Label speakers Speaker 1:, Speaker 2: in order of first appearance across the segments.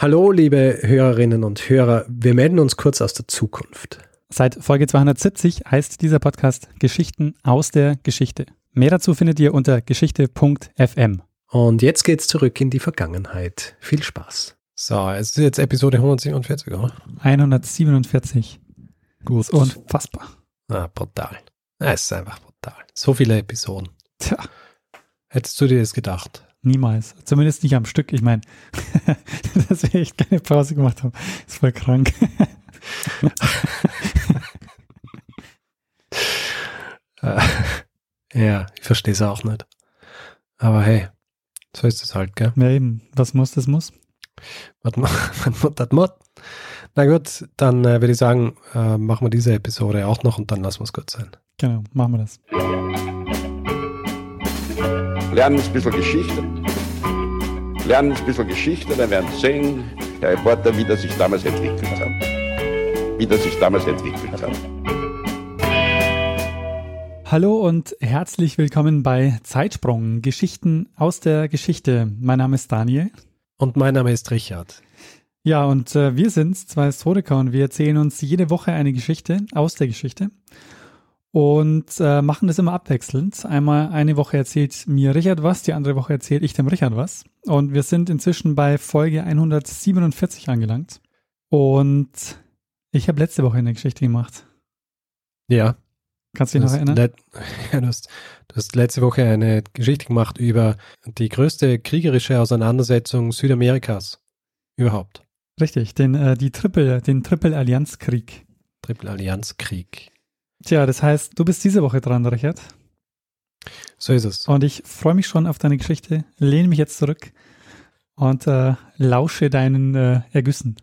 Speaker 1: Hallo, liebe Hörerinnen und Hörer. Wir melden uns kurz aus der Zukunft.
Speaker 2: Seit Folge 270 heißt dieser Podcast Geschichten aus der Geschichte. Mehr dazu findet ihr unter geschichte.fm.
Speaker 1: Und jetzt geht's zurück in die Vergangenheit. Viel Spaß. So, es ist jetzt Episode 147, oder?
Speaker 2: 147.
Speaker 1: Gut.
Speaker 2: Unfassbar.
Speaker 1: Ah, brutal. Es ist einfach brutal. So viele Episoden.
Speaker 2: Tja,
Speaker 1: Hättest du dir das gedacht?
Speaker 2: Niemals. Zumindest nicht am Stück. Ich meine, dass wir echt keine Pause gemacht haben, ist voll krank.
Speaker 1: Ja, ich verstehe es auch nicht. Aber hey, so ist es halt, gell?
Speaker 2: Ja, eben. Was muss, das muss.
Speaker 1: Was das. Na gut, dann äh, würde ich sagen, äh, machen wir diese Episode auch noch und dann lassen wir es gut sein.
Speaker 2: Genau, machen wir das.
Speaker 3: Lernen ein bisschen Geschichte. Lernen ein bisschen Geschichte, dann werden Sie sehen, Herr Reporter, wie das sich damals entwickelt hat. Wie das sich damals entwickelt hat.
Speaker 2: Hallo und herzlich willkommen bei Zeitsprung, Geschichten aus der Geschichte. Mein Name ist Daniel.
Speaker 1: Und mein Name ist Richard.
Speaker 2: Ja, und äh, wir sind zwei Historiker und wir erzählen uns jede Woche eine Geschichte aus der Geschichte und äh, machen das immer abwechselnd. Einmal eine Woche erzählt mir Richard was, die andere Woche erzähle ich dem Richard was. Und wir sind inzwischen bei Folge 147 angelangt. Und ich habe letzte Woche eine Geschichte gemacht.
Speaker 1: Ja.
Speaker 2: Kannst du dich noch erinnern?
Speaker 1: ja, du, hast, du hast letzte Woche eine Geschichte gemacht über die größte kriegerische Auseinandersetzung Südamerikas überhaupt.
Speaker 2: Richtig, den, äh, die Triple, den Triple-Allianzkrieg.
Speaker 1: Triple-Allianz-Krieg.
Speaker 2: Tja, das heißt, du bist diese Woche dran, Richard.
Speaker 1: So ist es.
Speaker 2: Und ich freue mich schon auf deine Geschichte, lehne mich jetzt zurück und äh, lausche deinen äh, Ergüssen.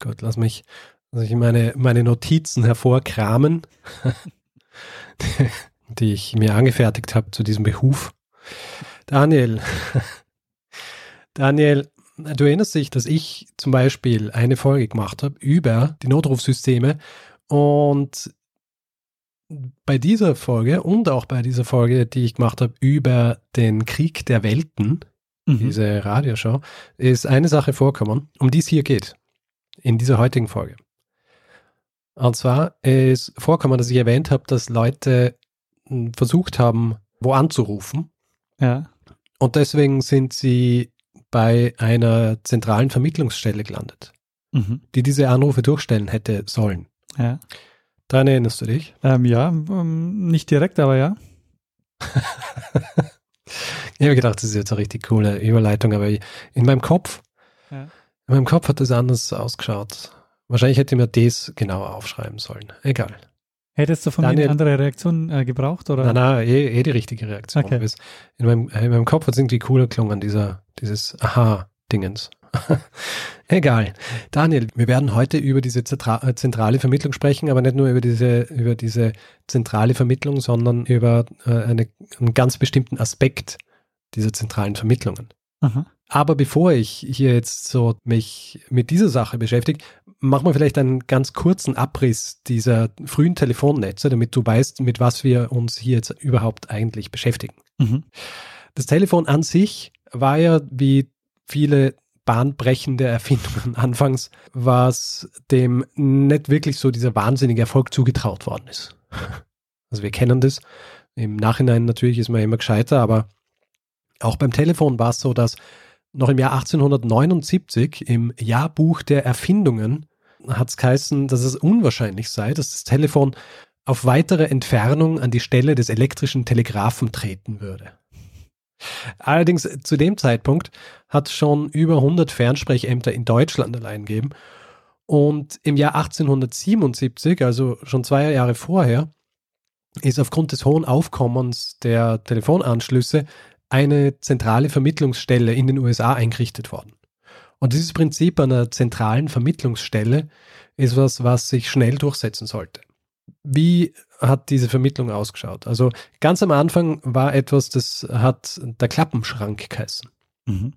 Speaker 1: Gut, lass mich, lass ich meine, meine Notizen hervorkramen, die ich mir angefertigt habe zu diesem Behuf. Daniel, Daniel, du erinnerst dich, dass ich zum Beispiel eine Folge gemacht habe über die Notrufsysteme und bei dieser Folge und auch bei dieser Folge, die ich gemacht habe über den Krieg der Welten,
Speaker 2: Mhm.
Speaker 1: diese Radioshow, ist eine Sache vorkommen, um die es hier geht, in dieser heutigen Folge. Und zwar ist vorkommen, dass ich erwähnt habe, dass Leute mh, versucht haben, wo anzurufen.
Speaker 2: Ja,
Speaker 1: Und deswegen sind sie bei einer zentralen Vermittlungsstelle gelandet,
Speaker 2: mhm.
Speaker 1: die diese Anrufe durchstellen hätte sollen.
Speaker 2: ja.
Speaker 1: Daran erinnerst du dich?
Speaker 2: Ähm, ja, ähm, nicht direkt, aber ja.
Speaker 1: Ich habe gedacht, das ist jetzt eine richtig coole Überleitung, aber in meinem Kopf,
Speaker 2: Ja.
Speaker 1: in meinem Kopf hat das anders ausgeschaut. Wahrscheinlich hätte ich mir das genauer aufschreiben sollen. Egal.
Speaker 2: Hättest du von mir
Speaker 1: Daniel-
Speaker 2: eine andere Reaktion äh, gebraucht? Oder?
Speaker 1: Nein, nein, eh, eh die richtige Reaktion.
Speaker 2: Okay.
Speaker 1: In, meinem, in meinem Kopf hat es irgendwie cooler gelungen, dieser, dieses Aha-Dingens. Egal. Daniel, wir werden heute über diese zentra äh, zentrale Vermittlung sprechen, aber nicht nur über diese, über diese zentrale Vermittlung, sondern über äh, eine, einen ganz bestimmten Aspekt dieser zentralen Vermittlungen.
Speaker 2: Aha.
Speaker 1: Aber bevor ich hier jetzt so mich mit dieser Sache beschäftige, machen wir vielleicht einen ganz kurzen Abriss dieser frühen Telefonnetze, damit du weißt, mit was wir uns hier jetzt überhaupt eigentlich beschäftigen.
Speaker 2: Mhm.
Speaker 1: Das Telefon an sich war ja wie viele bahnbrechende Erfindungen anfangs, was dem nicht wirklich so dieser wahnsinnige Erfolg zugetraut worden ist. Also wir kennen das. Im Nachhinein natürlich ist man immer gescheiter, aber auch beim Telefon war es so, dass noch im Jahr 1879 im Jahrbuch der Erfindungen hat es geheißen, dass es unwahrscheinlich sei, dass das Telefon auf weitere Entfernung an die Stelle des elektrischen Telegraphen treten würde. Allerdings äh, zu dem Zeitpunkt hat es schon über 100 Fernsprechämter in Deutschland allein gegeben. Und im Jahr 1877, also schon zwei Jahre vorher, ist aufgrund des hohen Aufkommens der Telefonanschlüsse eine zentrale Vermittlungsstelle in den USA eingerichtet worden. Und dieses Prinzip einer zentralen Vermittlungsstelle ist was, was sich schnell durchsetzen sollte. Wie hat diese Vermittlung ausgeschaut? Also ganz am Anfang war etwas, das hat der Klappenschrank geheißen.
Speaker 2: Mhm.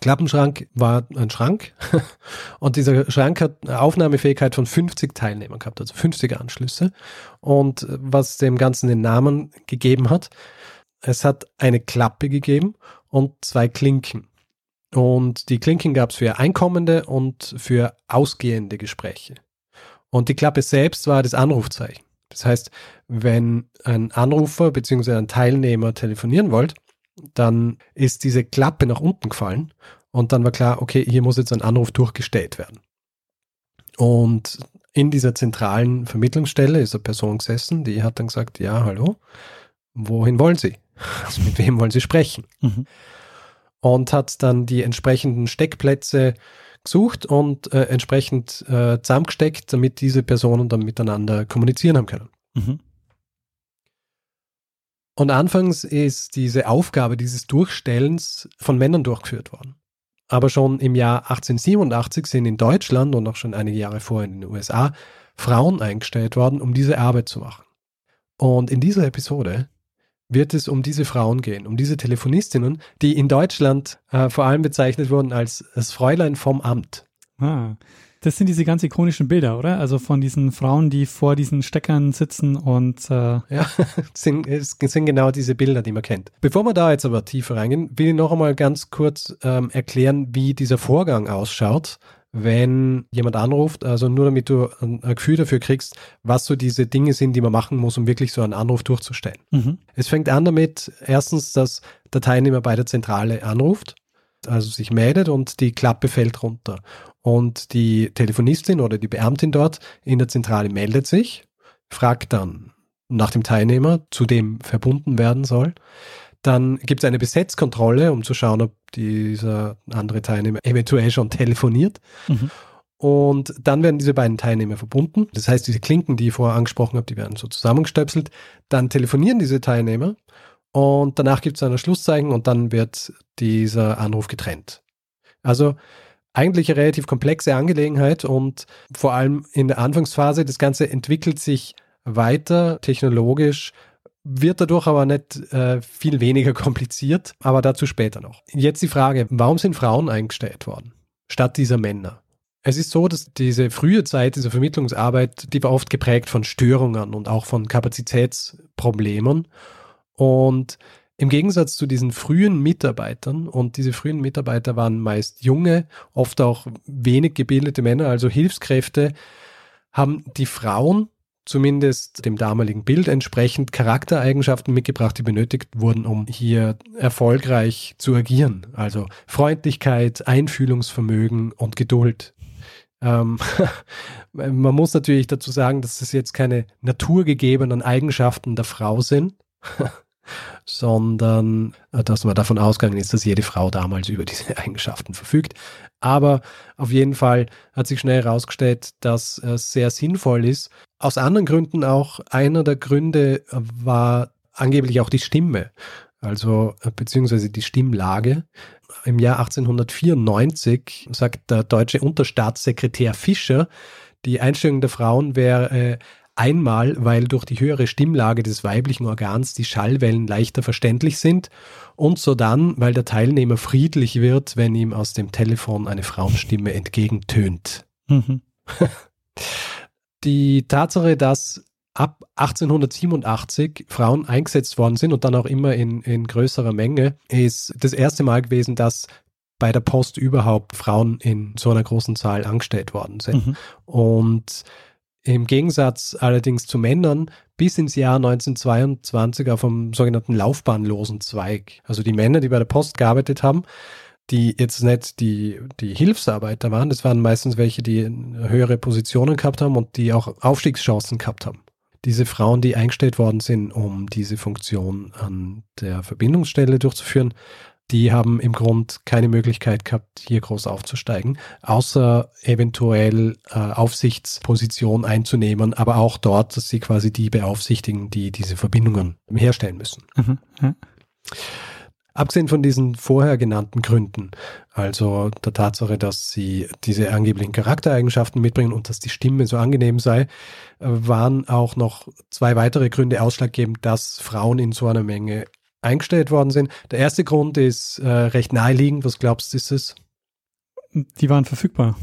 Speaker 1: Klappenschrank war ein Schrank und dieser Schrank hat eine Aufnahmefähigkeit von 50 Teilnehmern gehabt, also 50 Anschlüsse. Und was dem Ganzen den Namen gegeben hat, es hat eine Klappe gegeben und zwei Klinken. Und die Klinken gab es für einkommende und für ausgehende Gespräche. Und die Klappe selbst war das Anrufzeichen. Das heißt, wenn ein Anrufer bzw. ein Teilnehmer telefonieren wollte, dann ist diese Klappe nach unten gefallen und dann war klar, okay, hier muss jetzt ein Anruf durchgestellt werden. Und in dieser zentralen Vermittlungsstelle ist eine Person gesessen, die hat dann gesagt, ja, hallo, wohin wollen Sie? Also mit wem wollen Sie sprechen? Mhm. Und hat dann die entsprechenden Steckplätze gesucht und äh, entsprechend äh, zusammengesteckt, damit diese Personen dann miteinander kommunizieren haben können. Mhm. Und anfangs ist diese Aufgabe dieses Durchstellens von Männern durchgeführt worden. Aber schon im Jahr 1887 sind in Deutschland und auch schon einige Jahre vorher in den USA Frauen eingestellt worden, um diese Arbeit zu machen. Und in dieser Episode wird es um diese Frauen gehen, um diese Telefonistinnen, die in Deutschland äh, vor allem bezeichnet wurden als das Fräulein vom Amt.
Speaker 2: Ah, das sind diese ganz ikonischen Bilder, oder? Also von diesen Frauen, die vor diesen Steckern sitzen und äh
Speaker 1: ja, sind, sind genau diese Bilder, die man kennt. Bevor wir da jetzt aber tiefer reingehen, will ich noch einmal ganz kurz ähm, erklären, wie dieser Vorgang ausschaut, wenn jemand anruft, also nur damit du ein, Gefühl dafür kriegst, was so diese Dinge sind, die man machen muss, um wirklich so einen Anruf durchzustellen. Mhm. Es fängt an damit, erstens, dass der Teilnehmer bei der Zentrale anruft, also sich meldet und die Klappe fällt runter. Und die Telefonistin oder die Beamtin dort in der Zentrale meldet sich, fragt dann nach dem Teilnehmer, zu dem verbunden werden soll. Dann gibt es eine Besetzkontrolle, um zu schauen, ob dieser andere Teilnehmer eventuell schon telefoniert. Mhm. Und dann werden diese beiden Teilnehmer verbunden. Das heißt, diese Klinken, die ich vorher angesprochen habe, die werden so zusammengestöpselt. Dann telefonieren diese Teilnehmer und danach gibt es ein Schlusszeichen und dann wird dieser Anruf getrennt. Also eigentlich eine relativ komplexe Angelegenheit und vor allem in der Anfangsphase, das Ganze entwickelt sich weiter technologisch wird dadurch aber nicht äh, viel weniger kompliziert, aber dazu später noch. Jetzt die Frage, warum sind Frauen eingestellt worden, statt dieser Männer? Es ist so, dass diese frühe Zeit dieser Vermittlungsarbeit, die war oft geprägt von Störungen und auch von Kapazitätsproblemen. Und im Gegensatz zu diesen frühen Mitarbeitern, und diese frühen Mitarbeiter waren meist junge, oft auch wenig gebildete Männer, also Hilfskräfte, haben die Frauen zumindest dem damaligen Bild entsprechend Charaktereigenschaften mitgebracht, die benötigt wurden, um hier erfolgreich zu agieren. Also Freundlichkeit, Einfühlungsvermögen und Geduld. Ähm, man muss natürlich dazu sagen, dass es jetzt keine naturgegebenen Eigenschaften der Frau sind, sondern äh, dass man davon ausgegangen ist, dass jede Frau damals über diese Eigenschaften verfügt. Aber auf jeden Fall hat sich schnell herausgestellt, dass es sehr sinnvoll ist. Aus anderen Gründen auch. Einer der Gründe war angeblich auch die Stimme, also beziehungsweise die Stimmlage. Im Jahr 1894 sagt der deutsche Unterstaatssekretär Fischer, die Einstellung der Frauen wäre Einmal, weil durch die höhere Stimmlage des weiblichen Organs die Schallwellen leichter verständlich sind und so dann, weil der Teilnehmer friedlich wird, wenn ihm aus dem Telefon eine Frauenstimme entgegentönt. Mhm. Die Tatsache, dass ab 1887 Frauen eingesetzt worden sind und dann auch immer in, in größerer Menge, ist das erste Mal gewesen, dass bei der Post überhaupt Frauen in so einer großen Zahl angestellt worden sind. Mhm. Und im Gegensatz allerdings zu Männern bis ins Jahr 1922 auf einem sogenannten laufbahnlosen Zweig. Also die Männer, die bei der Post gearbeitet haben, die jetzt nicht die, die Hilfsarbeiter waren, das waren meistens welche, die höhere Positionen gehabt haben und die auch Aufstiegschancen gehabt haben. Diese Frauen, die eingestellt worden sind, um diese Funktion an der Verbindungsstelle durchzuführen, die haben im Grund keine Möglichkeit gehabt, hier groß aufzusteigen, außer eventuell äh, Aufsichtsposition einzunehmen, aber auch dort, dass sie quasi die beaufsichtigen, die diese Verbindungen herstellen müssen. Mhm, ja. Abgesehen von diesen vorher genannten Gründen, also der Tatsache, dass sie diese angeblichen Charaktereigenschaften mitbringen und dass die Stimme so angenehm sei, äh, waren auch noch zwei weitere Gründe ausschlaggebend, dass Frauen in so einer Menge eingestellt worden sind. Der erste Grund ist äh, recht naheliegend. Was glaubst du, ist es?
Speaker 2: Die waren verfügbar.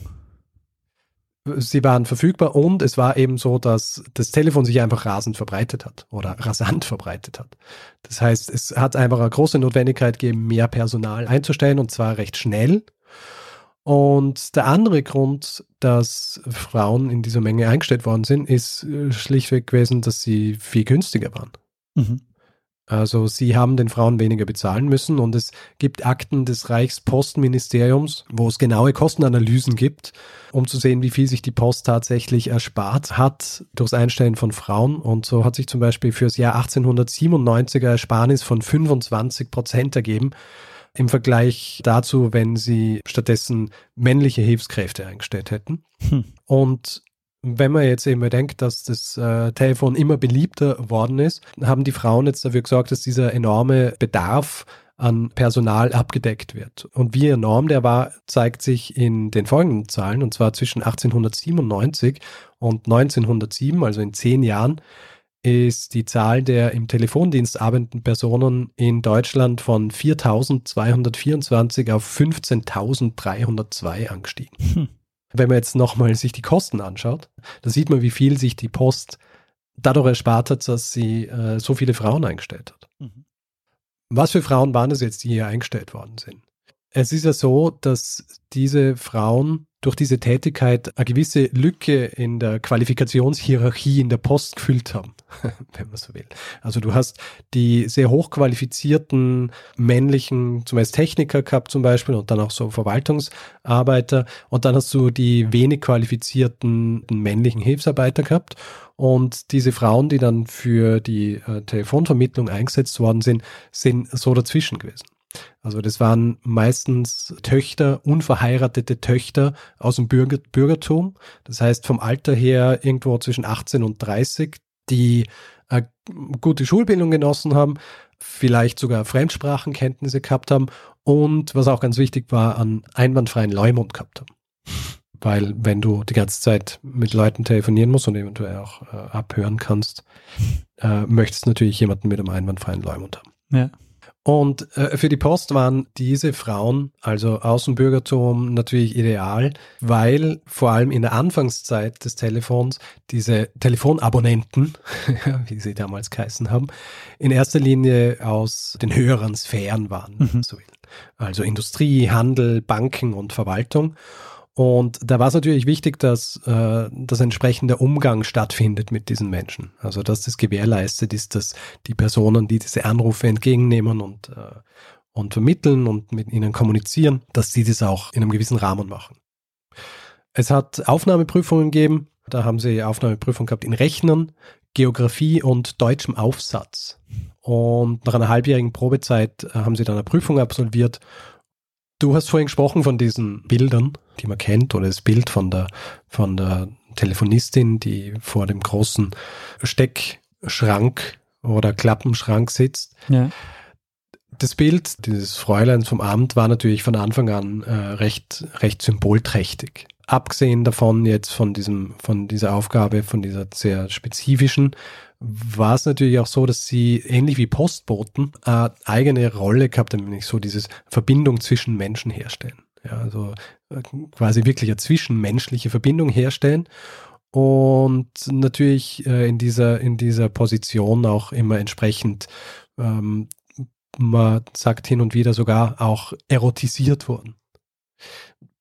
Speaker 1: Sie waren verfügbar und es war eben so, dass das Telefon sich einfach rasend verbreitet hat oder rasant verbreitet hat. Das heißt, es hat einfach eine große Notwendigkeit gegeben, mehr Personal einzustellen und zwar recht schnell. Und der andere Grund, dass Frauen in dieser Menge eingestellt worden sind, ist äh, schlichtweg gewesen, dass sie viel günstiger waren. Mhm. Also sie haben den Frauen weniger bezahlen müssen und es gibt Akten des Reichspostministeriums, wo es genaue Kostenanalysen gibt, um zu sehen, wie viel sich die Post tatsächlich erspart hat durchs Einstellen von Frauen. Und so hat sich zum Beispiel fürs Jahr 1897er Ersparnis von 25 Prozent ergeben im Vergleich dazu, wenn sie stattdessen männliche Hilfskräfte eingestellt hätten. Hm. Und wenn man jetzt eben bedenkt, dass das äh, Telefon immer beliebter worden ist, haben die Frauen jetzt dafür gesorgt, dass dieser enorme Bedarf an Personal abgedeckt wird. Und wie enorm der war, zeigt sich in den folgenden Zahlen, und zwar zwischen 1897 und 1907, also in zehn Jahren, ist die Zahl der im Telefondienst arbeitenden Personen in Deutschland von 4.224 auf 15.302 angestiegen. Hm. Wenn man jetzt nochmal sich die Kosten anschaut, da sieht man, wie viel sich die Post dadurch erspart hat, dass sie äh, so viele Frauen eingestellt hat. Mhm. Was für Frauen waren es jetzt, die hier eingestellt worden sind? Es ist ja so, dass diese Frauen durch diese Tätigkeit eine gewisse Lücke in der Qualifikationshierarchie in der Post gefüllt haben, wenn man so will. Also du hast die sehr hochqualifizierten männlichen, zumeist Techniker gehabt zum Beispiel und dann auch so Verwaltungsarbeiter und dann hast du die wenig qualifizierten männlichen Hilfsarbeiter gehabt und diese Frauen, die dann für die äh, Telefonvermittlung eingesetzt worden sind, sind so dazwischen gewesen. Also das waren meistens Töchter, unverheiratete Töchter aus dem Bürger, Bürgertum. Das heißt vom Alter her irgendwo zwischen 18 und 30, die eine gute Schulbildung genossen haben, vielleicht sogar Fremdsprachenkenntnisse gehabt haben und was auch ganz wichtig war, an einwandfreien Leumund gehabt haben. Weil wenn du die ganze Zeit mit Leuten telefonieren musst und eventuell auch äh, abhören kannst, äh, möchtest natürlich jemanden mit einem einwandfreien Leumund haben. Ja. Und äh, für die Post waren diese Frauen, also Außenbürgertum, natürlich ideal, weil vor allem in der Anfangszeit des Telefons diese Telefonabonnenten, wie sie damals geheißen haben, in erster Linie aus den höheren Sphären waren, mhm. so will. Also Industrie, Handel, Banken und Verwaltung. Und da war es natürlich wichtig, dass äh, das entsprechende Umgang stattfindet mit diesen Menschen. Also dass das gewährleistet ist, dass die Personen, die diese Anrufe entgegennehmen und, äh, und vermitteln und mit ihnen kommunizieren, dass sie das auch in einem gewissen Rahmen machen. Es hat Aufnahmeprüfungen gegeben. Da haben sie Aufnahmeprüfungen gehabt in Rechnern, Geografie und deutschem Aufsatz. Und nach einer halbjährigen Probezeit äh, haben sie dann eine Prüfung absolviert Du hast vorhin gesprochen von diesen Bildern, die man kennt, oder das Bild von der, von der Telefonistin, die vor dem großen Steckschrank oder Klappenschrank sitzt. Ja. Das Bild dieses Fräuleins vom Amt war natürlich von Anfang an äh, recht, recht symbolträchtig. Abgesehen davon jetzt von diesem, von dieser Aufgabe, von dieser sehr spezifischen, war es natürlich auch so, dass sie ähnlich wie Postboten eine eigene Rolle gehabt haben, nämlich so diese Verbindung zwischen Menschen herstellen. Ja, also äh, quasi wirklich eine zwischenmenschliche Verbindung herstellen und natürlich äh, in dieser in dieser Position auch immer entsprechend ähm, man sagt hin und wieder sogar auch erotisiert wurden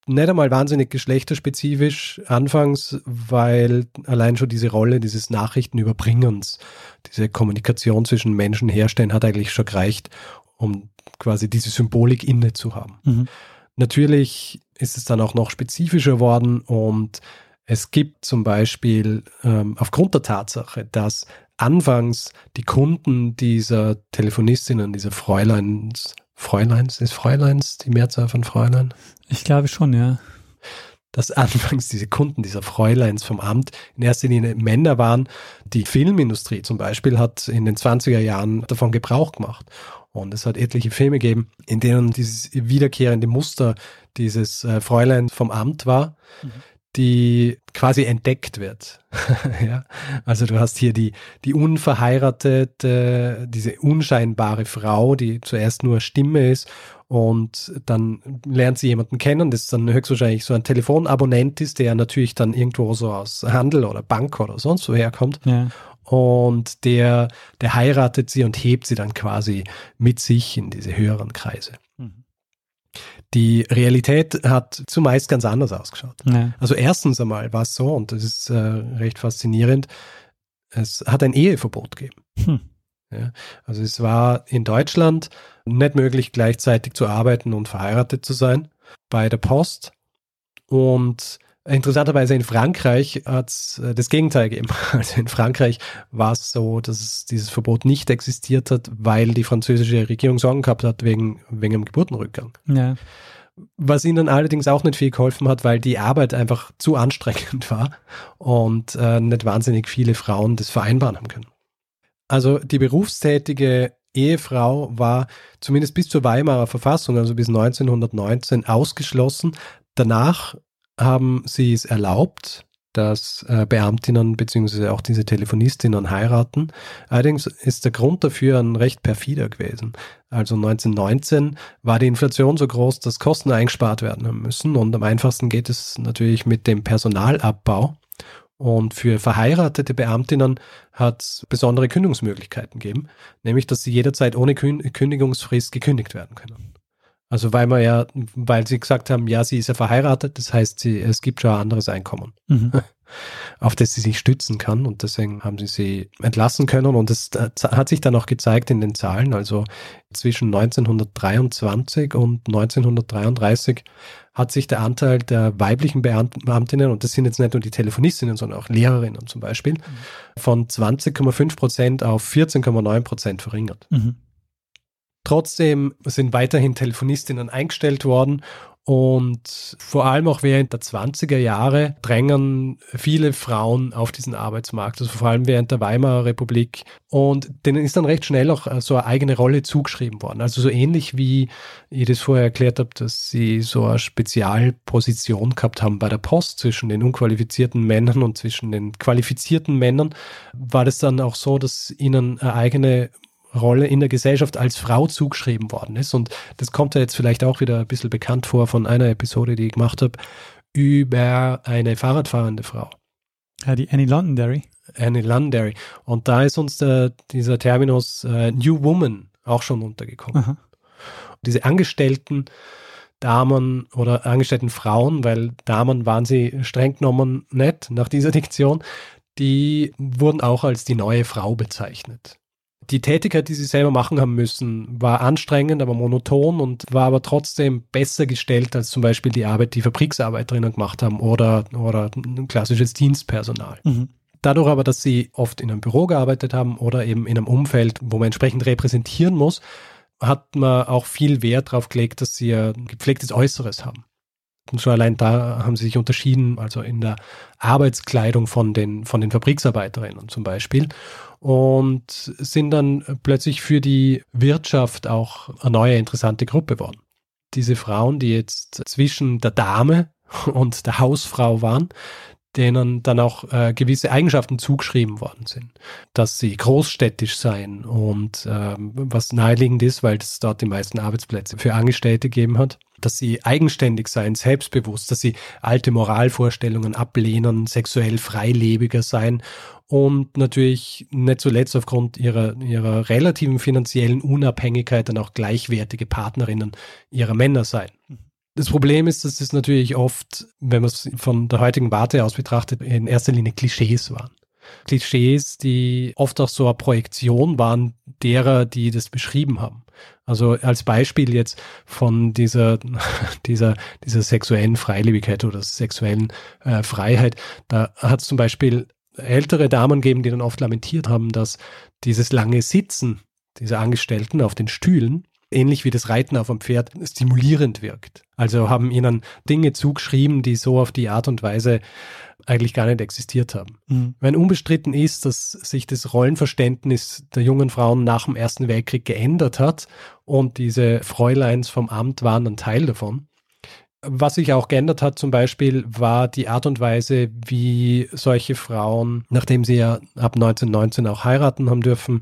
Speaker 1: nicht einmal wahnsinnig geschlechterspezifisch anfangs, weil allein schon diese Rolle dieses Nachrichtenüberbringens, diese Kommunikation zwischen Menschen herstellen, hat eigentlich schon gereicht, um quasi diese Symbolik inne zu haben. Mhm. Natürlich ist es dann auch noch spezifischer worden und es gibt zum Beispiel ähm, aufgrund der Tatsache, dass anfangs die Kunden dieser Telefonistinnen, dieser Fräuleins, Fräuleins, ist Fräuleins die Mehrzahl von Fräulein?
Speaker 2: Ich glaube schon, ja.
Speaker 1: Dass anfangs diese Kunden dieser Fräuleins vom Amt in erster Linie Männer waren. Die Filmindustrie zum Beispiel hat in den 20er Jahren davon Gebrauch gemacht. Und es hat etliche Filme gegeben, in denen dieses wiederkehrende Muster dieses äh, Fräulein vom Amt war. Mhm. die quasi entdeckt wird. ja? Also du hast hier die, die unverheiratete, diese unscheinbare Frau, die zuerst nur Stimme ist und dann lernt sie jemanden kennen, das ist dann höchstwahrscheinlich so ein Telefonabonnent ist, der natürlich dann irgendwo so aus Handel oder Bank oder sonst wo herkommt.
Speaker 2: Ja.
Speaker 1: Und der, der heiratet sie und hebt sie dann quasi mit sich in diese höheren Kreise.
Speaker 2: Mhm.
Speaker 1: Die Realität hat zumeist ganz anders ausgeschaut.
Speaker 2: Ja.
Speaker 1: Also erstens einmal war es so, und das ist äh, recht faszinierend, es hat ein Eheverbot gegeben.
Speaker 2: Hm.
Speaker 1: Ja, also es war in Deutschland nicht möglich, gleichzeitig zu arbeiten und verheiratet zu sein bei der Post. Und interessanterweise in Frankreich hat es äh, das Gegenteil gegeben. Also in Frankreich war es so, dass es dieses Verbot nicht existiert hat, weil die französische Regierung Sorgen gehabt hat wegen, wegen dem Geburtenrückgang.
Speaker 2: Ja.
Speaker 1: Was ihnen allerdings auch nicht viel geholfen hat, weil die Arbeit einfach zu anstrengend war und äh, nicht wahnsinnig viele Frauen das vereinbaren haben können. Also die berufstätige Ehefrau war zumindest bis zur Weimarer Verfassung, also bis 1919, ausgeschlossen. Danach haben sie es erlaubt, dass äh, Beamtinnen beziehungsweise auch diese Telefonistinnen heiraten. Allerdings ist der Grund dafür ein recht perfider gewesen. Also 1919 war die Inflation so groß, dass Kosten eingespart werden müssen und am einfachsten geht es natürlich mit dem Personalabbau. Und für verheiratete Beamtinnen hat es besondere Kündigungsmöglichkeiten gegeben, nämlich dass sie jederzeit ohne Kündigungsfrist gekündigt werden können. Also weil man ja, weil sie gesagt haben, ja, sie ist ja verheiratet, das heißt, sie, es gibt schon ein anderes Einkommen,
Speaker 2: Mhm.
Speaker 1: auf das sie sich stützen kann und deswegen haben sie sie entlassen können und das äh, hat sich dann auch gezeigt in den Zahlen. Also zwischen 1923 und 1933 hat sich der Anteil der weiblichen Beamt Beamtinnen, und das sind jetzt nicht nur die Telefonistinnen, sondern auch Lehrerinnen zum Beispiel, von 20,5 Prozent auf 14,9 Prozent verringert.
Speaker 2: Mhm.
Speaker 1: Trotzdem sind weiterhin Telefonistinnen eingestellt worden und vor allem auch während der 20er Jahre drängen viele Frauen auf diesen Arbeitsmarkt, also vor allem während der Weimarer Republik. Und denen ist dann recht schnell auch so eine eigene Rolle zugeschrieben worden. Also so ähnlich wie ich das vorher erklärt habe, dass sie so eine Spezialposition gehabt haben bei der Post zwischen den unqualifizierten Männern und zwischen den qualifizierten Männern, war das dann auch so, dass ihnen eine eigene Rolle in der Gesellschaft als Frau zugeschrieben worden ist. Und das kommt ja jetzt vielleicht auch wieder ein bisschen bekannt vor von einer Episode, die ich gemacht habe, über eine Fahrradfahrende Frau.
Speaker 2: Ja, die Annie Londonderry.
Speaker 1: Annie Londonderry. Und da ist uns der, dieser Terminus äh, New Woman auch schon untergekommen.
Speaker 2: Aha.
Speaker 1: Diese Angestellten Damen oder angestellten Frauen, weil Damen waren sie streng genommen nicht nach dieser Diktion, die wurden auch als die neue Frau bezeichnet die Tätigkeit, die sie selber machen haben müssen, war anstrengend, aber monoton und war aber trotzdem besser gestellt als zum Beispiel die Arbeit, die Fabriksarbeiterinnen gemacht haben oder, oder ein klassisches Dienstpersonal.
Speaker 2: Mhm.
Speaker 1: Dadurch aber, dass sie oft in einem Büro gearbeitet haben oder eben in einem Umfeld, wo man entsprechend repräsentieren muss, hat man auch viel Wert darauf gelegt, dass sie ein gepflegtes Äußeres haben. Und schon allein da haben sie sich unterschieden, also in der Arbeitskleidung von den, von den Fabriksarbeiterinnen zum Beispiel. Und sind dann plötzlich für die Wirtschaft auch eine neue interessante Gruppe geworden. Diese Frauen, die jetzt zwischen der Dame und der Hausfrau waren, denen dann auch äh, gewisse Eigenschaften zugeschrieben worden sind, dass sie großstädtisch seien und ähm, was naheliegend ist, weil es dort die meisten Arbeitsplätze für Angestellte gegeben hat, dass sie eigenständig seien, selbstbewusst, dass sie alte Moralvorstellungen ablehnen, sexuell freilebiger seien und natürlich nicht zuletzt aufgrund ihrer, ihrer relativen finanziellen Unabhängigkeit dann auch gleichwertige Partnerinnen ihrer Männer seien. Das Problem ist, dass es natürlich oft, wenn man es von der heutigen Warte aus betrachtet, in erster Linie Klischees waren. Klischees, die oft auch so eine Projektion waren derer, die das beschrieben haben. Also als Beispiel jetzt von dieser, dieser, dieser sexuellen Freilebigkeit oder sexuellen äh, Freiheit, da hat es zum Beispiel ältere Damen gegeben, die dann oft lamentiert haben, dass dieses lange Sitzen dieser Angestellten auf den Stühlen ähnlich wie das Reiten auf einem Pferd stimulierend wirkt. Also haben ihnen Dinge zugeschrieben, die so auf die Art und Weise eigentlich gar nicht existiert haben.
Speaker 2: Mhm.
Speaker 1: Wenn unbestritten ist, dass sich das Rollenverständnis der jungen Frauen nach dem Ersten Weltkrieg geändert hat und diese Fräuleins vom Amt waren ein Teil davon, Was sich auch geändert hat zum Beispiel, war die Art und Weise, wie solche Frauen, nachdem sie ja ab 1919 auch heiraten haben dürfen,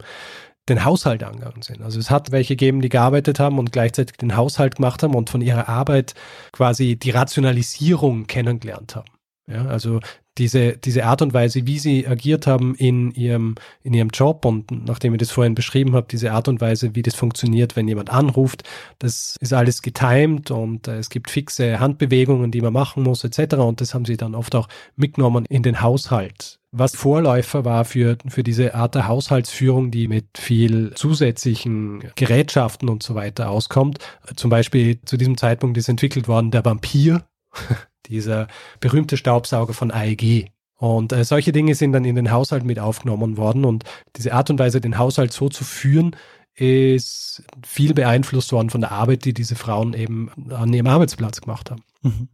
Speaker 1: den Haushalt angegangen sind. Also es hat welche gegeben, die gearbeitet haben und gleichzeitig den Haushalt gemacht haben und von ihrer Arbeit quasi die Rationalisierung kennengelernt haben. Ja, also diese, diese Art und Weise, wie sie agiert haben in ihrem, in ihrem Job und nachdem ich das vorhin beschrieben habe, diese Art und Weise, wie das funktioniert, wenn jemand anruft, das ist alles getimed und äh, es gibt fixe Handbewegungen, die man machen muss, etc. Und das haben sie dann oft auch mitgenommen in den Haushalt. Was Vorläufer war für, für diese Art der Haushaltsführung, die mit viel zusätzlichen Gerätschaften und so weiter auskommt. Zum Beispiel zu diesem Zeitpunkt ist entwickelt worden der Vampir, dieser berühmte Staubsauger von AEG. Und äh, solche Dinge sind dann in den Haushalt mit aufgenommen worden und diese Art und Weise, den Haushalt so zu führen, ist viel beeinflusst worden von der Arbeit, die diese Frauen eben an ihrem Arbeitsplatz gemacht haben. Mhm.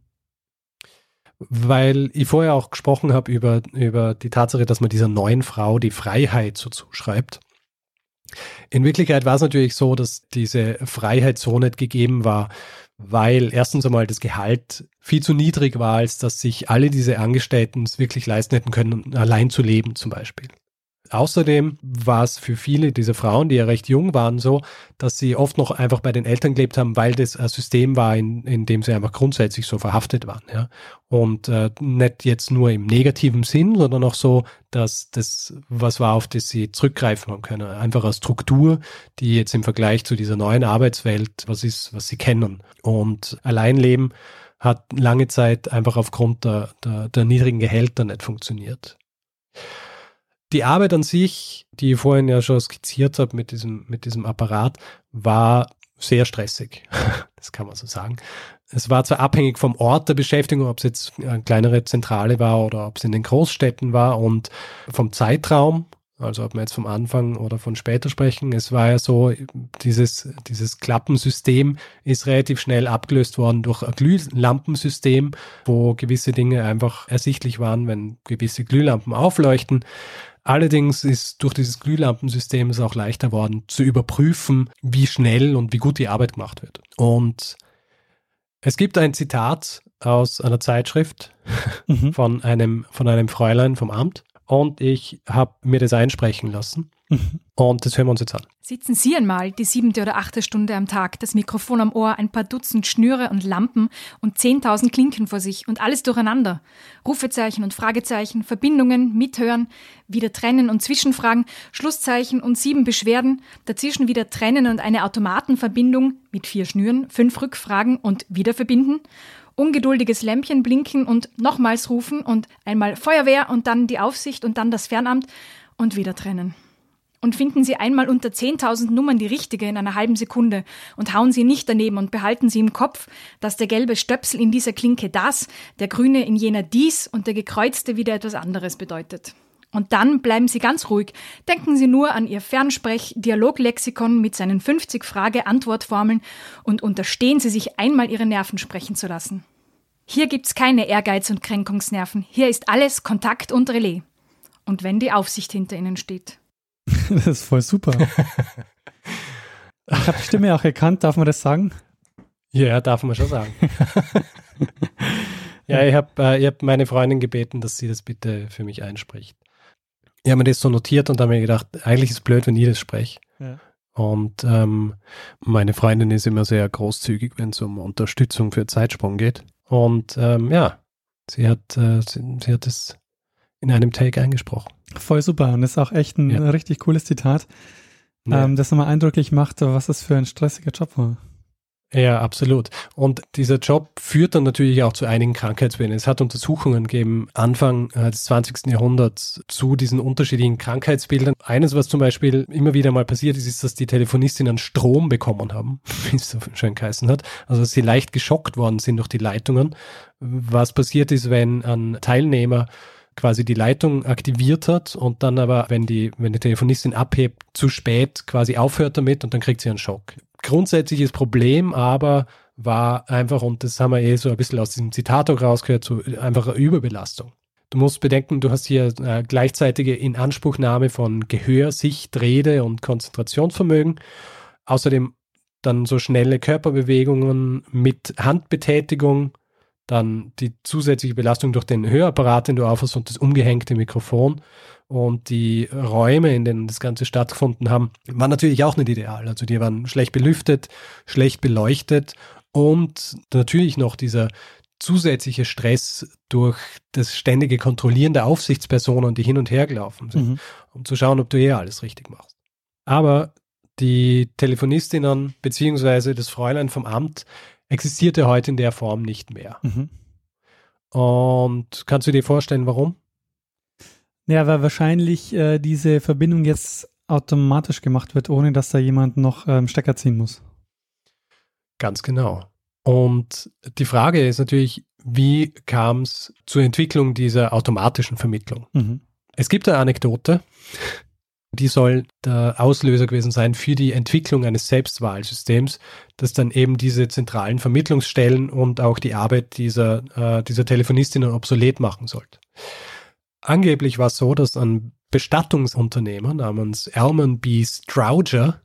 Speaker 1: Weil ich vorher auch gesprochen habe über, über die Tatsache, dass man dieser neuen Frau die Freiheit so zuschreibt. In Wirklichkeit war es natürlich so, dass diese Freiheit so nicht gegeben war, weil erstens einmal das Gehalt viel zu niedrig war, als dass sich alle diese Angestellten es wirklich leisten hätten können, allein zu leben zum Beispiel. Außerdem war es für viele dieser Frauen, die ja recht jung waren, so, dass sie oft noch einfach bei den Eltern gelebt haben, weil das ein System war, in, in dem sie einfach grundsätzlich so verhaftet waren. Ja? Und äh, nicht jetzt nur im negativen Sinn, sondern auch so, dass das was war, auf das sie zurückgreifen haben können. Einfach eine Struktur, die jetzt im Vergleich zu dieser neuen Arbeitswelt was ist, was sie kennen. Und Alleinleben hat lange Zeit einfach aufgrund der, der, der niedrigen Gehälter nicht funktioniert. Die Arbeit an sich, die ich vorhin ja schon skizziert habe mit diesem, mit diesem Apparat, war sehr stressig. das kann man so sagen. Es war zwar abhängig vom Ort der Beschäftigung, ob es jetzt eine kleinere Zentrale war oder ob es in den Großstädten war und vom Zeitraum, also ob wir jetzt vom Anfang oder von später sprechen. Es war ja so, dieses, dieses Klappensystem ist relativ schnell abgelöst worden durch ein Glühlampensystem, wo gewisse Dinge einfach ersichtlich waren, wenn gewisse Glühlampen aufleuchten. Allerdings ist durch dieses Glühlampensystem es auch leichter worden zu überprüfen, wie schnell und wie gut die Arbeit gemacht wird. Und es gibt ein Zitat aus einer Zeitschrift mhm. von einem, von einem Fräulein vom Amt und ich habe mir das einsprechen lassen. Mhm. Und das hören wir uns jetzt an.
Speaker 4: Sitzen Sie einmal die siebte oder achte Stunde am Tag, das Mikrofon am Ohr, ein paar Dutzend Schnüre und Lampen und zehntausend Klinken vor sich und alles durcheinander. Rufezeichen und Fragezeichen, Verbindungen, Mithören, wieder trennen und Zwischenfragen, Schlusszeichen und sieben Beschwerden, dazwischen wieder trennen und eine Automatenverbindung mit vier Schnüren, fünf Rückfragen und wieder verbinden ungeduldiges Lämpchen blinken und nochmals rufen und einmal Feuerwehr und dann die Aufsicht und dann das Fernamt und wieder trennen. Und finden Sie einmal unter 10.000 Nummern die richtige in einer halben Sekunde und hauen Sie nicht daneben und behalten Sie im Kopf, dass der gelbe Stöpsel in dieser Klinke das, der grüne in jener dies und der gekreuzte wieder etwas anderes bedeutet. Und dann bleiben Sie ganz ruhig. Denken Sie nur an Ihr Fernsprech-Dialoglexikon mit seinen 50 Frage-Antwort-Formeln und unterstehen Sie sich einmal Ihre Nerven sprechen zu lassen. Hier gibt's keine Ehrgeiz- und Kränkungsnerven. Hier ist alles Kontakt und Relais. Und wenn die Aufsicht hinter Ihnen steht.
Speaker 2: das ist voll super. Ich habe die Stimme auch erkannt, darf man das sagen?
Speaker 1: Ja, darf man schon sagen. ja, ich habe äh, hab meine Freundin gebeten, dass sie das bitte für mich einspricht. Ich habe mir das so notiert und habe mir gedacht, eigentlich ist es blöd, wenn ich das spreche. Ja. Und ähm, meine Freundin ist immer sehr großzügig, wenn es um Unterstützung für Zeitsprung geht. Und ähm, ja, sie hat, äh, sie, sie hat es in einem Take eingesprochen.
Speaker 2: Voll super und das ist auch echt ein ja. richtig cooles Zitat, ja. ähm, das nochmal eindrücklich macht, was das für ein stressiger Job war.
Speaker 1: Ja, absolut. Und dieser Job führt dann natürlich auch zu einigen Krankheitsbildern. Es hat Untersuchungen gegeben, Anfang äh, des 20. Jahrhunderts zu diesen unterschiedlichen Krankheitsbildern. Eines, was zum Beispiel immer wieder mal passiert ist, ist, dass die Telefonistinnen Strom bekommen haben, wie es so schön geheißen hat. Also, dass sie leicht geschockt worden sind durch die Leitungen. Was passiert ist, wenn ein Teilnehmer quasi die Leitung aktiviert hat und dann aber, wenn die, wenn die Telefonistin abhebt, zu spät quasi aufhört damit und dann kriegt sie einen Schock grundsätzliches Problem aber war einfach, und das haben wir eh so ein bisschen aus diesem Zitat auch rausgehört, so einfach eine Überbelastung. Du musst bedenken, du hast hier äh, gleichzeitige Inanspruchnahme von Gehör, Sicht, Rede und Konzentrationsvermögen. Außerdem dann so schnelle Körperbewegungen mit Handbetätigung, dann die zusätzliche Belastung durch den Hörapparat, den du aufhast und das umgehängte Mikrofon und die Räume, in denen das Ganze stattgefunden haben, waren natürlich auch nicht ideal. Also die waren schlecht belüftet, schlecht beleuchtet und natürlich noch dieser zusätzliche Stress durch das ständige Kontrollieren der Aufsichtspersonen, die hin und her gelaufen sind, mhm. um zu schauen, ob du eh alles richtig machst. Aber die Telefonistinnen beziehungsweise das Fräulein vom Amt existierte heute in der Form nicht mehr. Mhm. Und kannst du dir vorstellen, warum?
Speaker 2: Ja, weil wahrscheinlich äh, diese Verbindung jetzt automatisch gemacht wird, ohne dass da jemand noch ähm, Stecker ziehen muss.
Speaker 1: Ganz genau. Und die Frage ist natürlich, wie kam es zur Entwicklung dieser automatischen Vermittlung? Mhm. Es gibt eine Anekdote, die soll der Auslöser gewesen sein für die Entwicklung eines Selbstwahlsystems, das dann eben diese zentralen Vermittlungsstellen und auch die Arbeit dieser, äh, dieser Telefonistinnen obsolet machen sollte. Angeblich war es so, dass ein Bestattungsunternehmer namens Elman B. Strouger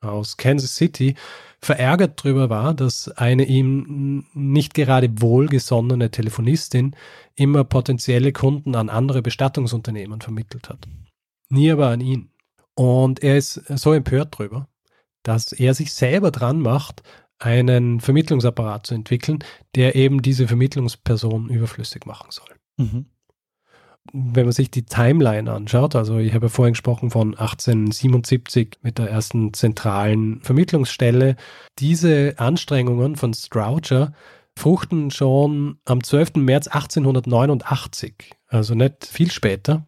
Speaker 1: aus Kansas City verärgert darüber war, dass eine ihm nicht gerade wohlgesonnene Telefonistin immer potenzielle Kunden an andere Bestattungsunternehmen vermittelt hat nie aber an ihn. Und er ist so empört drüber, dass er sich selber dran macht, einen Vermittlungsapparat zu entwickeln, der eben diese Vermittlungsperson überflüssig machen soll. Mhm. Wenn man sich die Timeline anschaut, also ich habe ja vorhin gesprochen von 1877 mit der ersten zentralen Vermittlungsstelle, diese Anstrengungen von Stroucher fruchten schon am 12. März 1889, also nicht viel später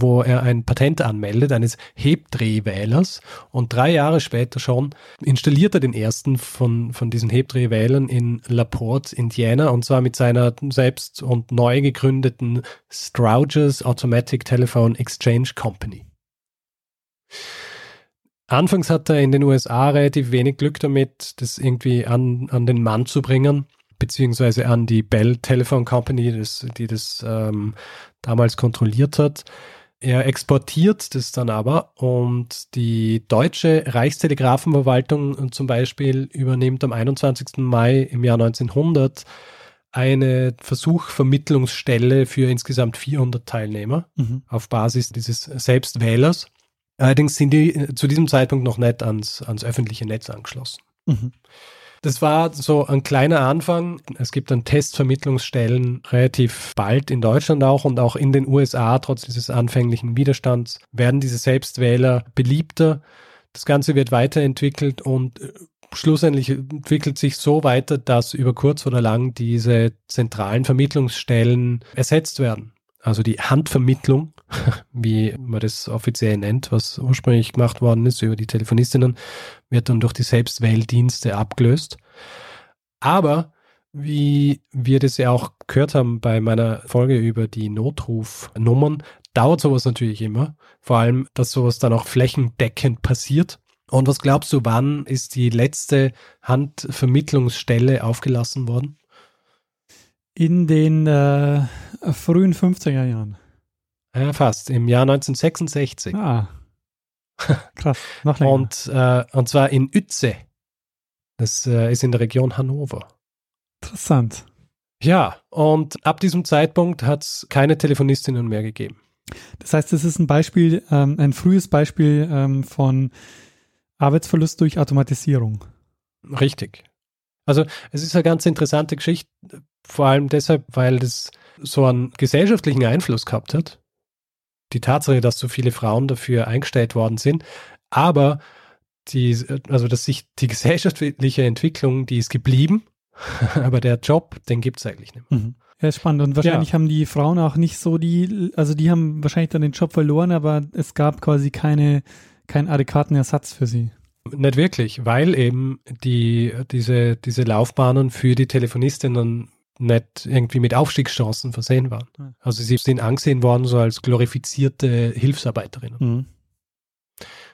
Speaker 1: wo er ein Patent anmeldet, eines Hebdrehwählers. Und drei Jahre später schon installiert er den ersten von, von diesen Hebdrehwählern in LaPorte, Indiana, und zwar mit seiner selbst und neu gegründeten Strouger's Automatic Telephone Exchange Company. Anfangs hat er in den USA relativ wenig Glück damit, das irgendwie an, an den Mann zu bringen, beziehungsweise an die Bell Telephone Company, das, die das ähm, damals kontrolliert hat. Er exportiert das dann aber und die deutsche Reichstelegrafenverwaltung zum Beispiel übernimmt am 21. Mai im Jahr 1900 eine Versuchvermittlungsstelle für insgesamt 400 Teilnehmer mhm. auf Basis dieses Selbstwählers. Allerdings sind die zu diesem Zeitpunkt noch nicht ans, ans öffentliche Netz angeschlossen. Mhm. Das war so ein kleiner Anfang. Es gibt dann Testvermittlungsstellen relativ bald in Deutschland auch und auch in den USA, trotz dieses anfänglichen Widerstands, werden diese Selbstwähler beliebter. Das Ganze wird weiterentwickelt und äh, schlussendlich entwickelt sich so weiter, dass über kurz oder lang diese zentralen Vermittlungsstellen ersetzt werden. Also die Handvermittlung, wie man das offiziell nennt, was ursprünglich gemacht worden ist über die Telefonistinnen, wird dann durch die Selbstwähldienste abgelöst. Aber wie wir das ja auch gehört haben bei meiner Folge über die Notrufnummern, dauert sowas natürlich immer. Vor allem, dass sowas dann auch flächendeckend passiert. Und was glaubst du, wann ist die letzte Handvermittlungsstelle aufgelassen worden?
Speaker 2: In den äh, frühen 50er Jahren.
Speaker 1: Ja, fast. Im Jahr 1966.
Speaker 2: Ah. Krass, noch länger.
Speaker 1: Und, äh, und zwar in Uetze. Das äh, ist in der Region Hannover.
Speaker 2: Interessant.
Speaker 1: Ja, und ab diesem Zeitpunkt hat es keine Telefonistinnen mehr gegeben.
Speaker 2: Das heißt, das ist ein Beispiel, ähm, ein frühes Beispiel ähm, von Arbeitsverlust durch Automatisierung.
Speaker 1: Richtig. Also es ist eine ganz interessante Geschichte, vor allem deshalb, weil das so einen gesellschaftlichen Einfluss gehabt hat. Die Tatsache, dass so viele Frauen dafür eingestellt worden sind, aber die, also dass sich die gesellschaftliche Entwicklung, die ist geblieben, aber der Job, den gibt es eigentlich nicht mehr. Mhm.
Speaker 2: Ja, spannend. Und wahrscheinlich ja. haben die Frauen auch nicht so die, also die haben wahrscheinlich dann den Job verloren, aber es gab quasi keine, keinen adäquaten Ersatz für sie.
Speaker 1: Nicht wirklich, weil eben die, diese, diese Laufbahnen für die Telefonistinnen nicht irgendwie mit Aufstiegschancen versehen waren. Also sie sind angesehen worden so als glorifizierte Hilfsarbeiterinnen. Mhm.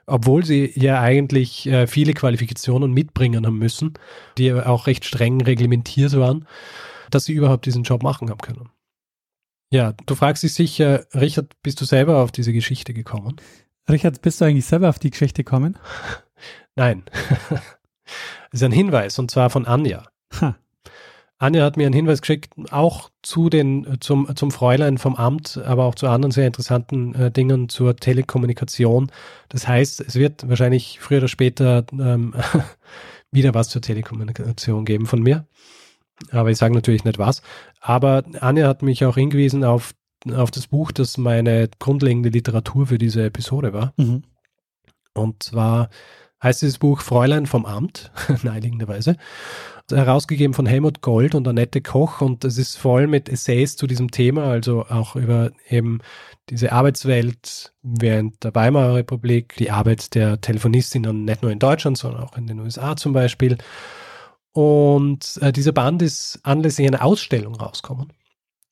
Speaker 1: Obwohl sie ja eigentlich äh, viele Qualifikationen mitbringen haben müssen, die auch recht streng reglementiert waren, dass sie überhaupt diesen Job machen haben können. Ja, du fragst dich sicher, Richard, bist du selber auf diese Geschichte gekommen?
Speaker 2: Richard, bist du eigentlich selber auf die Geschichte gekommen?
Speaker 1: Nein. Das ist ein Hinweis und zwar von Anja. Ha. Anja hat mir einen Hinweis geschickt, auch zu den, zum, zum Fräulein vom Amt, aber auch zu anderen sehr interessanten äh, Dingen zur Telekommunikation. Das heißt, es wird wahrscheinlich früher oder später ähm, wieder was zur Telekommunikation geben von mir. Aber ich sage natürlich nicht was. Aber Anja hat mich auch hingewiesen auf, auf das Buch, das meine grundlegende Literatur für diese Episode war. Mhm. Und zwar heißt dieses Buch Fräulein vom Amt, naheliegenderweise herausgegeben von Helmut Gold und Annette Koch und es ist voll mit Essays zu diesem Thema, also auch über eben diese Arbeitswelt während der Weimarer Republik, die Arbeit der Telefonistinnen nicht nur in Deutschland, sondern auch in den USA zum Beispiel. Und äh, dieser Band ist anlässlich einer Ausstellung rausgekommen.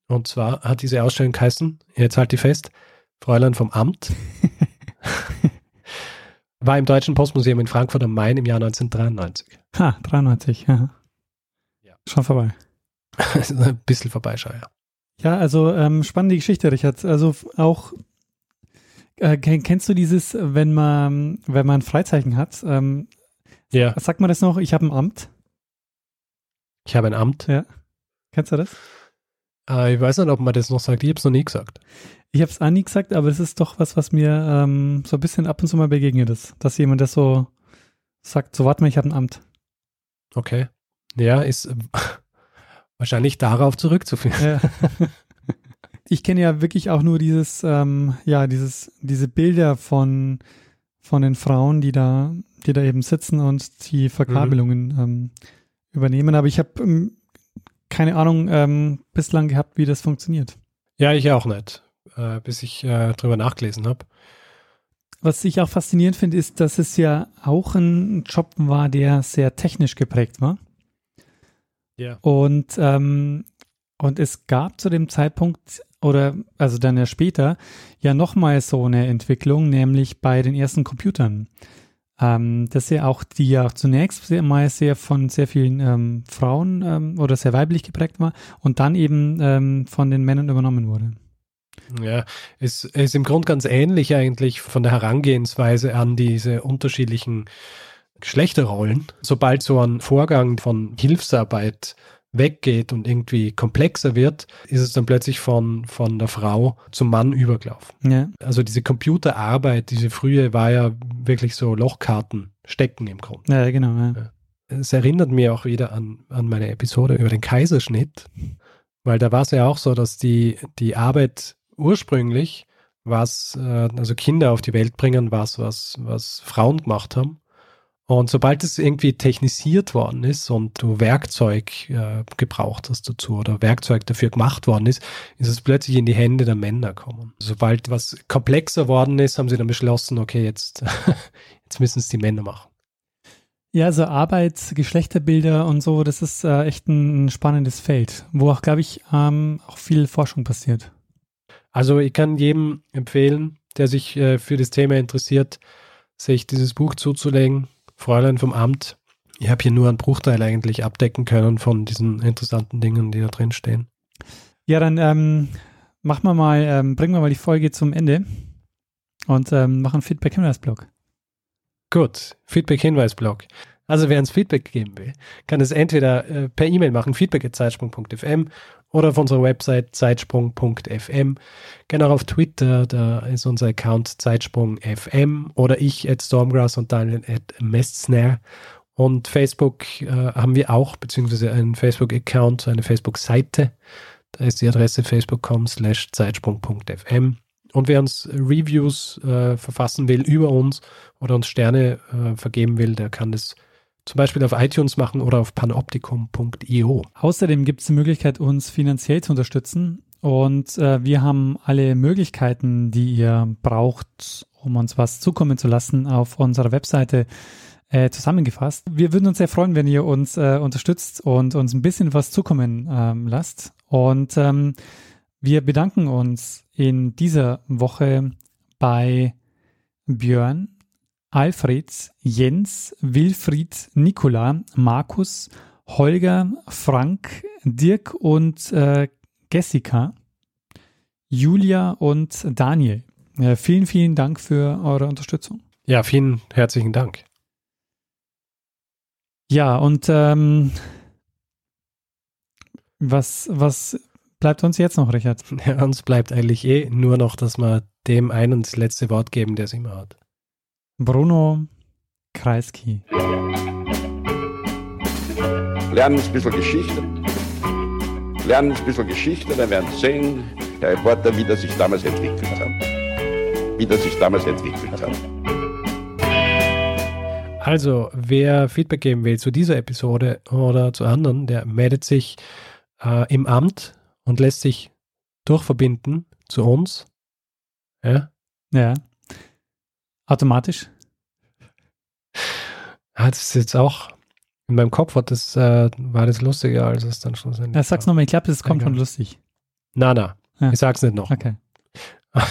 Speaker 1: Und zwar hat diese Ausstellung geheißen, jetzt halt die fest, Fräulein vom Amt. War im Deutschen Postmuseum in Frankfurt am Main im Jahr 1993.
Speaker 2: Ha, 93, ja. Schon vorbei.
Speaker 1: ein bisschen vorbei, schon, ja.
Speaker 2: Ja, also ähm, spannende Geschichte, Richard. Also auch äh, kennst du dieses, wenn man, wenn man Freizeichen hat? Ähm, ja. Sagt man das noch? Ich habe ein Amt.
Speaker 1: Ich habe ein Amt.
Speaker 2: Ja. Kennst du das?
Speaker 1: Äh, ich weiß nicht, ob man das noch sagt. Ich habe es noch nie gesagt.
Speaker 2: Ich habe es auch nie gesagt, aber es ist doch was, was mir ähm, so ein bisschen ab und zu mal begegnet ist, dass jemand das so sagt. So, warte mal, ich habe ein Amt.
Speaker 1: Okay. Ja, ist äh, wahrscheinlich darauf zurückzuführen. Ja.
Speaker 2: Ich kenne ja wirklich auch nur dieses, ähm, ja, dieses, diese Bilder von, von den Frauen, die da, die da eben sitzen und die Verkabelungen mhm. ähm, übernehmen. Aber ich habe ähm, keine Ahnung ähm, bislang gehabt, wie das funktioniert.
Speaker 1: Ja, ich auch nicht, äh, bis ich äh, drüber nachgelesen habe.
Speaker 2: Was ich auch faszinierend finde, ist, dass es ja auch ein Job war, der sehr technisch geprägt war. Ja. Und, ähm, und es gab zu dem Zeitpunkt oder also dann ja später ja nochmal so eine Entwicklung, nämlich bei den ersten Computern. Ähm, dass ja auch, die ja zunächst sehr, mal sehr von sehr vielen ähm, Frauen ähm, oder sehr weiblich geprägt war und dann eben ähm, von den Männern übernommen wurde.
Speaker 1: Ja, es ist im Grunde ganz ähnlich eigentlich von der Herangehensweise an diese unterschiedlichen Geschlechterrollen. Sobald so ein Vorgang von Hilfsarbeit weggeht und irgendwie komplexer wird, ist es dann plötzlich von, von der Frau zum Mann übergelaufen. Ja. Also diese Computerarbeit, diese frühe war ja wirklich so Lochkarten stecken im Grunde.
Speaker 2: Ja, genau. Ja.
Speaker 1: Es erinnert mich auch wieder an, an meine Episode über den Kaiserschnitt, weil da war es ja auch so, dass die, die Arbeit ursprünglich was, äh, also Kinder auf die Welt bringen, was, was, was Frauen gemacht haben. Und sobald es irgendwie technisiert worden ist und du Werkzeug äh, gebraucht hast dazu oder Werkzeug dafür gemacht worden ist, ist es plötzlich in die Hände der Männer gekommen. Sobald was komplexer worden ist, haben sie dann beschlossen, okay, jetzt, jetzt müssen es die Männer machen.
Speaker 2: Ja, also Arbeit, Geschlechterbilder und so, das ist äh, echt ein, spannendes Feld, wo auch, glaube ich, ähm, auch viel Forschung passiert.
Speaker 1: Also ich kann jedem empfehlen, der sich äh, für das Thema interessiert, sich dieses Buch zuzulegen Fräulein vom Amt. Ich habe hier nur einen Bruchteil eigentlich abdecken können von diesen interessanten Dingen, die da drin stehen.
Speaker 2: Ja, dann ähm, machen wir mal, ähm, bringen wir mal die Folge zum Ende und ähm, machen Feedback-Hinweis-Blog.
Speaker 1: Gut, Feedback-Hinweis-Blog. Also wer uns Feedback geben will, kann es entweder äh, per E-Mail machen, feedback.zeitsprung.fm oder auf unserer Website zeitsprung.fm. Gerne auch auf Twitter, da ist unser Account zeitsprung.fm oder ich at Stormgrass und Daniel at Mestsnare. Und Facebook äh, haben wir auch, beziehungsweise einen Facebook-Account, eine Facebook-Seite. Da ist die Adresse facebook.com slash zeitsprung.fm. Und wer uns Reviews äh, verfassen will über uns oder uns Sterne äh, vergeben will, der kann das zum Beispiel auf iTunes machen oder auf panoptikum.io.
Speaker 2: Außerdem gibt es die Möglichkeit, uns finanziell zu unterstützen. Und äh, wir haben alle Möglichkeiten, die ihr braucht, um uns was zukommen zu lassen, auf unserer Webseite äh, zusammengefasst. Wir würden uns sehr freuen, wenn ihr uns äh, unterstützt und uns ein bisschen was zukommen ähm, lasst. Und ähm, wir bedanken uns in dieser Woche bei Björn, Alfred, Jens, Wilfried, Nikola, Markus, Holger, Frank, Dirk und äh, Jessica, Julia und Daniel. Äh, vielen, vielen Dank für eure Unterstützung.
Speaker 1: Ja, vielen herzlichen Dank.
Speaker 2: Ja, und ähm, was, was bleibt uns jetzt noch, Richard?
Speaker 1: Ja, uns bleibt eigentlich eh nur noch, dass wir dem einen das letzte Wort geben, der es immer hat.
Speaker 2: Bruno Kreisky.
Speaker 3: Lernen ein bisschen Geschichte. Lernen ein bisschen Geschichte, dann werden Sie sehen, Herr Reporter, wie das sich damals entwickelt hat. Wie das sich damals entwickelt hat.
Speaker 1: Also, wer Feedback geben will zu dieser Episode oder zu anderen, der meldet sich äh, im Amt und lässt sich durchverbinden zu uns. Ja.
Speaker 2: Ja. Automatisch.
Speaker 1: Das ist jetzt auch in meinem Kopf hat das, äh, war das lustiger, als es dann schlussendlich
Speaker 2: Ja, sag's
Speaker 1: war.
Speaker 2: nochmal, ich glaube, das kommt
Speaker 1: Egal.
Speaker 2: schon lustig.
Speaker 1: Na, na,
Speaker 2: Ja.
Speaker 1: ich sag's nicht noch.
Speaker 2: Okay.